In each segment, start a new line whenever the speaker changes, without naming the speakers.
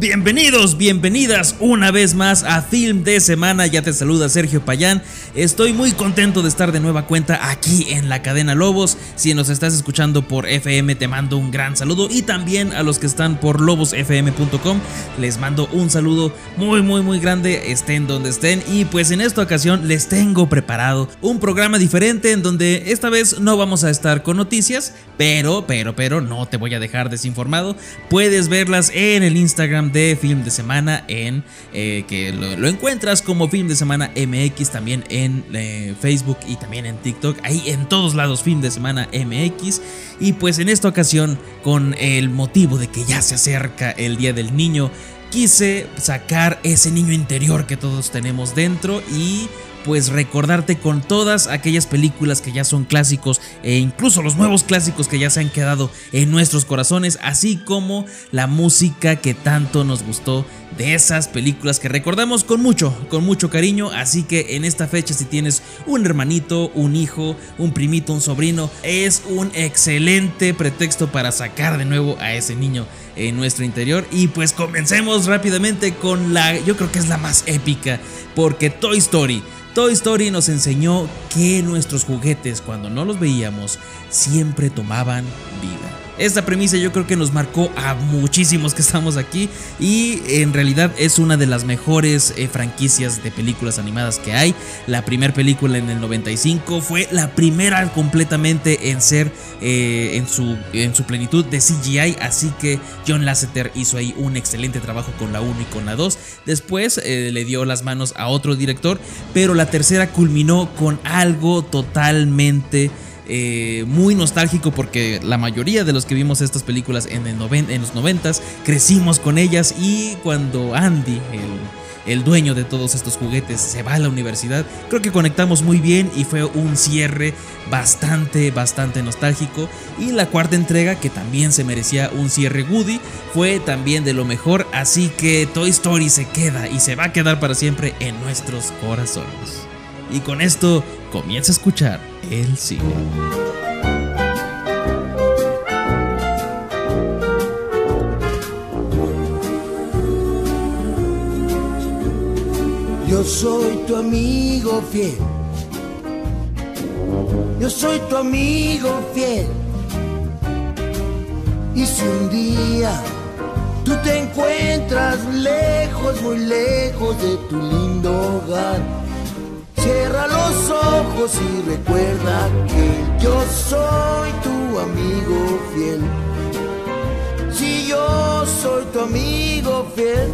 Bienvenidos, bienvenidas una vez más a Film de Semana. Ya te saluda Sergio Payán. Estoy muy contento de estar de nueva cuenta aquí en la cadena Lobos. Si nos estás escuchando por FM, te mando un gran saludo. Y también a los que están por lobosfm.com, les mando un saludo muy, muy, muy grande. Estén donde estén. Y pues en esta ocasión les tengo preparado un programa diferente en donde esta vez no vamos a estar con noticias, pero, pero, pero no te voy a dejar desinformado. Puedes verlas en el Instagram de Film de Semana en eh, que lo, encuentras como Film de Semana MX también en eh, Facebook y también en TikTok. Ahí en todos lados Film de Semana MX y pues en esta ocasión con el motivo de que ya se acerca el Día del Niño quise sacar ese niño interior que todos tenemos dentro y pues recordarte con todas aquellas películas que ya son clásicos e incluso los nuevos clásicos que ya se han quedado en nuestros corazones, así como la música que tanto nos gustó de esas películas que recordamos con mucho, con mucho cariño, así que en esta fecha si tienes un hermanito, un hijo, un primito, un sobrino, es un excelente pretexto para sacar de nuevo a ese niño en nuestro interior. Y pues comencemos rápidamente con la, yo creo que es la más épica, porque Toy Story Toy Story nos enseñó que nuestros juguetes, cuando no los veíamos, siempre tomaban vida. Esta premisa yo creo que nos marcó a muchísimos que estamos aquí y en realidad es una de las mejores eh, franquicias de películas animadas que hay. La primera película en el 95 fue la primera completamente en ser eh, en, su, en su plenitud de CGI, así que John Lasseter hizo ahí un excelente trabajo con la 1 y con la 2. Después eh, le dio las manos a otro director, pero la tercera culminó con algo totalmente... Eh, muy nostálgico porque la mayoría de los que vimos estas películas en, los noventas crecimos con ellas y cuando Andy, el, el, dueño de todos estos juguetes, se va a la universidad, creo que conectamos muy bien y fue un cierre bastante, bastante nostálgico. Y la cuarta entrega, que también se merecía un cierre Woody, fue también de lo mejor, así que Toy Story se queda y se va a quedar para siempre en nuestros corazones. Y con esto comienza a escuchar el cine.
Yo soy tu amigo fiel. Yo soy tu amigo fiel. Y si un día tú te encuentras lejos, muy lejos de tu lindo hogar, Los ojos y recuerda que yo soy tu amigo fiel. Si yo soy tu amigo fiel.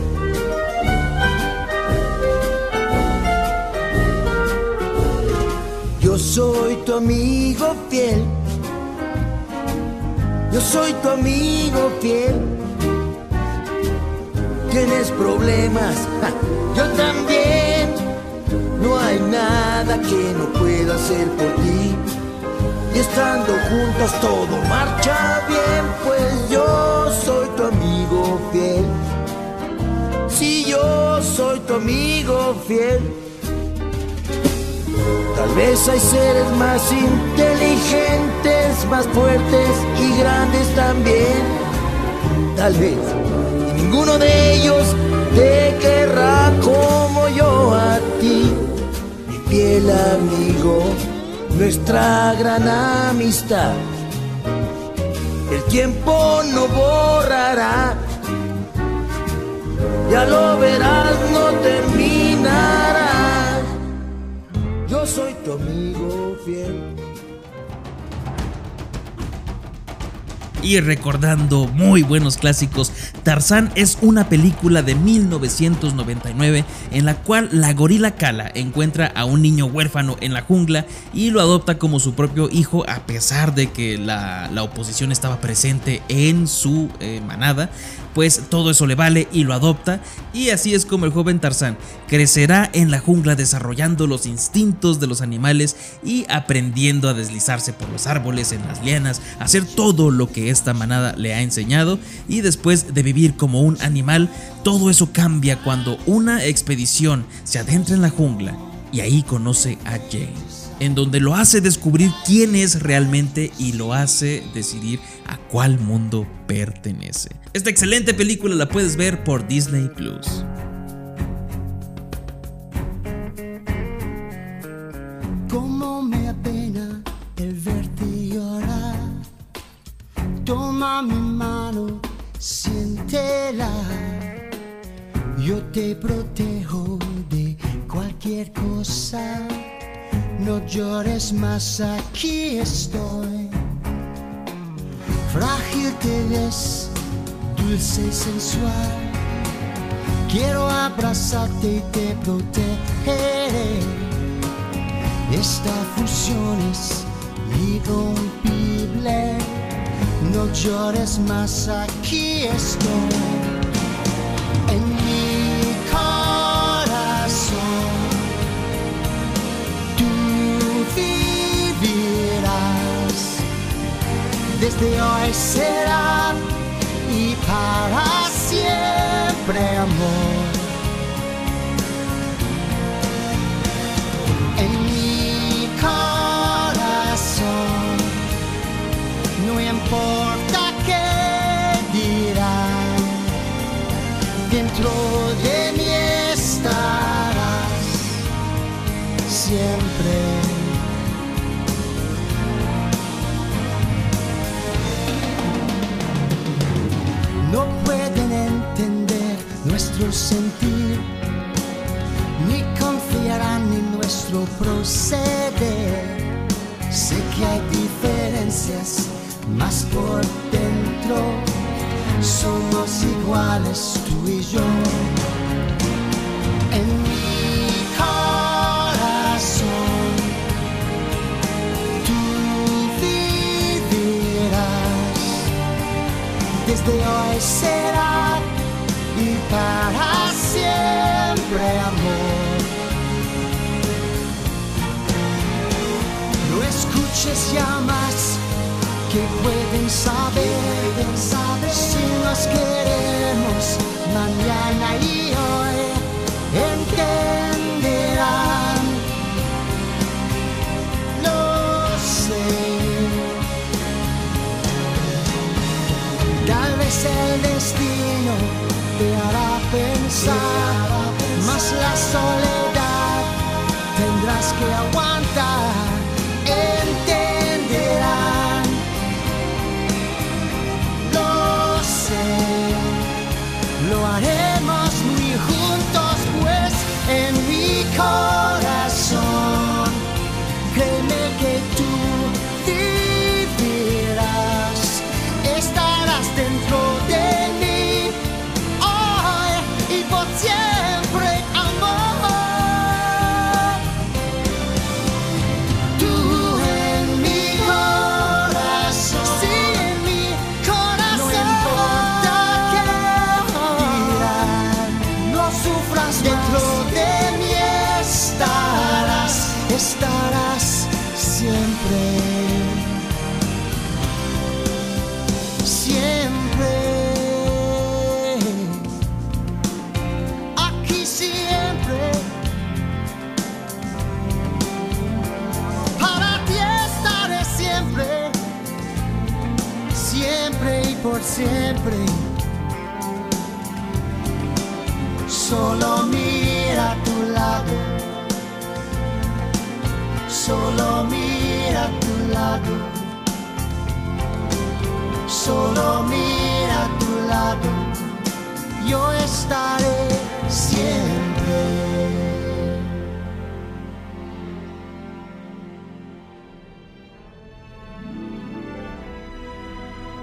Yo soy tu amigo fiel. Yo soy tu amigo fiel. Tienes problemas, yo también. No hay nada que no pueda hacer por ti. Y estando juntos todo marcha bien, pues yo soy tu amigo fiel. Si yo soy tu amigo fiel. Tal vez hay seres más inteligentes, más fuertes y grandes también. Tal vez y ninguno de ellos te querrá como yo a ti fiel amigo, nuestra gran amistad. El tiempo no borrará, ya lo verás, no terminará. Yo soy tu amigo fiel.
Y recordando muy buenos clásicos, Tarzán es una película de 1999 en la cual la gorila Kala encuentra a un niño huérfano en la jungla y lo adopta como su propio hijo a pesar de que la, la oposición estaba presente en su eh, manada. Pues todo eso le vale y lo adopta y así es como el joven Tarzán crecerá en la jungla desarrollando los instintos de los animales y aprendiendo a deslizarse por los árboles, en las lianas, hacer todo lo que esta manada le ha enseñado y después de vivir como un animal, todo eso cambia cuando una expedición se adentra en la jungla y ahí conoce a James, en donde lo hace descubrir quién es realmente y lo hace decidir a cuál mundo pertenece. Esta excelente película la puedes ver por Disney Plus.
Te protejo de cualquier cosa. No llores más, aquí estoy. Frágil te ves, dulce y sensual. Quiero abrazarte y te protegeré. Esta fusión es irrompible. No llores más, aquí estoy. Importa qué dirán, dentro de mí estarás siempre. No pueden entender nuestro sentir ni confiarán en nuestro proceder. Más por dentro somos iguales tú y yo. En mi corazón tú vivirás desde hoy será y para siempre amor. No escuches llamas que pueden saber, saber si nos queremos mañana y hoy entenderán. Lo sé. Tal vez el destino te hará pensar, más la soledad tendrás que aguantar. Siempre y por siempre. Solo mira a tu lado, solo mira a tu lado, solo mira a tu lado, yo estaré siempre.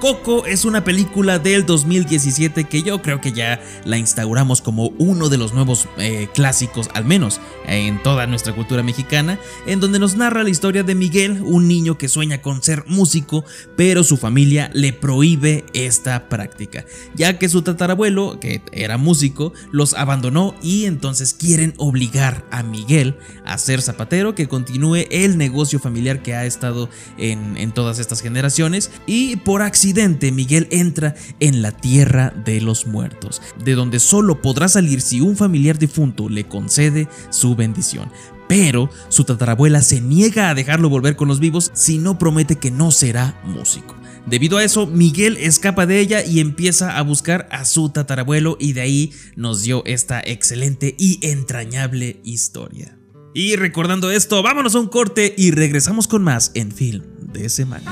Coco es una película del 2017 que yo creo que ya la instauramos como uno de los nuevos eh, clásicos, al menos en toda nuestra cultura mexicana, en donde nos narra la historia de Miguel, un niño que sueña con ser músico, pero su familia le prohíbe esta práctica, ya que su tatarabuelo, que era músico, los abandonó y entonces quieren obligar a Miguel a ser zapatero, que continúe el negocio familiar que ha estado en, en todas estas generaciones, y por accidente Miguel entra en la tierra de los muertos, de donde solo podrá salir si un familiar difunto le concede su bendición. Pero su tatarabuela se niega a dejarlo volver con los vivos si no promete que no será músico. Debido a eso, Miguel escapa de ella y empieza a buscar a su tatarabuelo y de ahí nos dio esta excelente y entrañable historia. Y recordando esto, vámonos a un corte y regresamos con más en Film de Semana.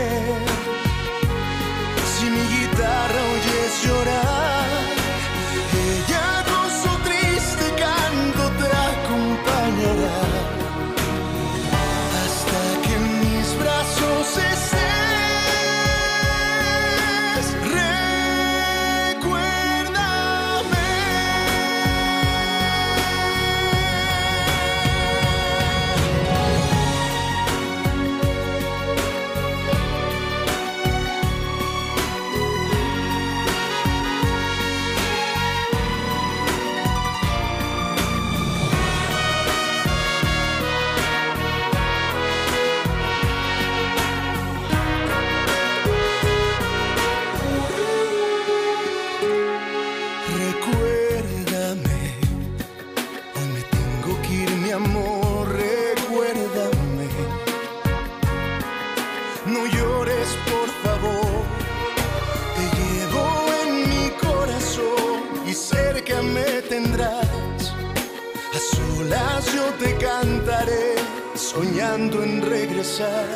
Soñando en regresar.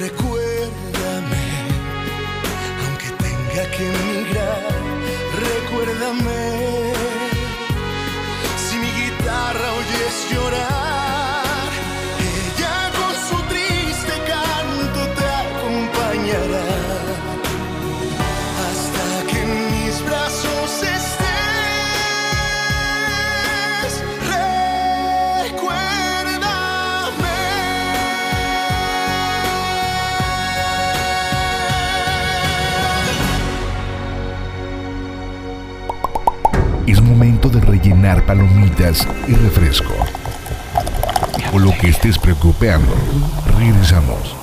Recuérdame, aunque tenga que emigrar, recuérdame.
Palomitas y refresco. O lo que estés preocupando, regresamos.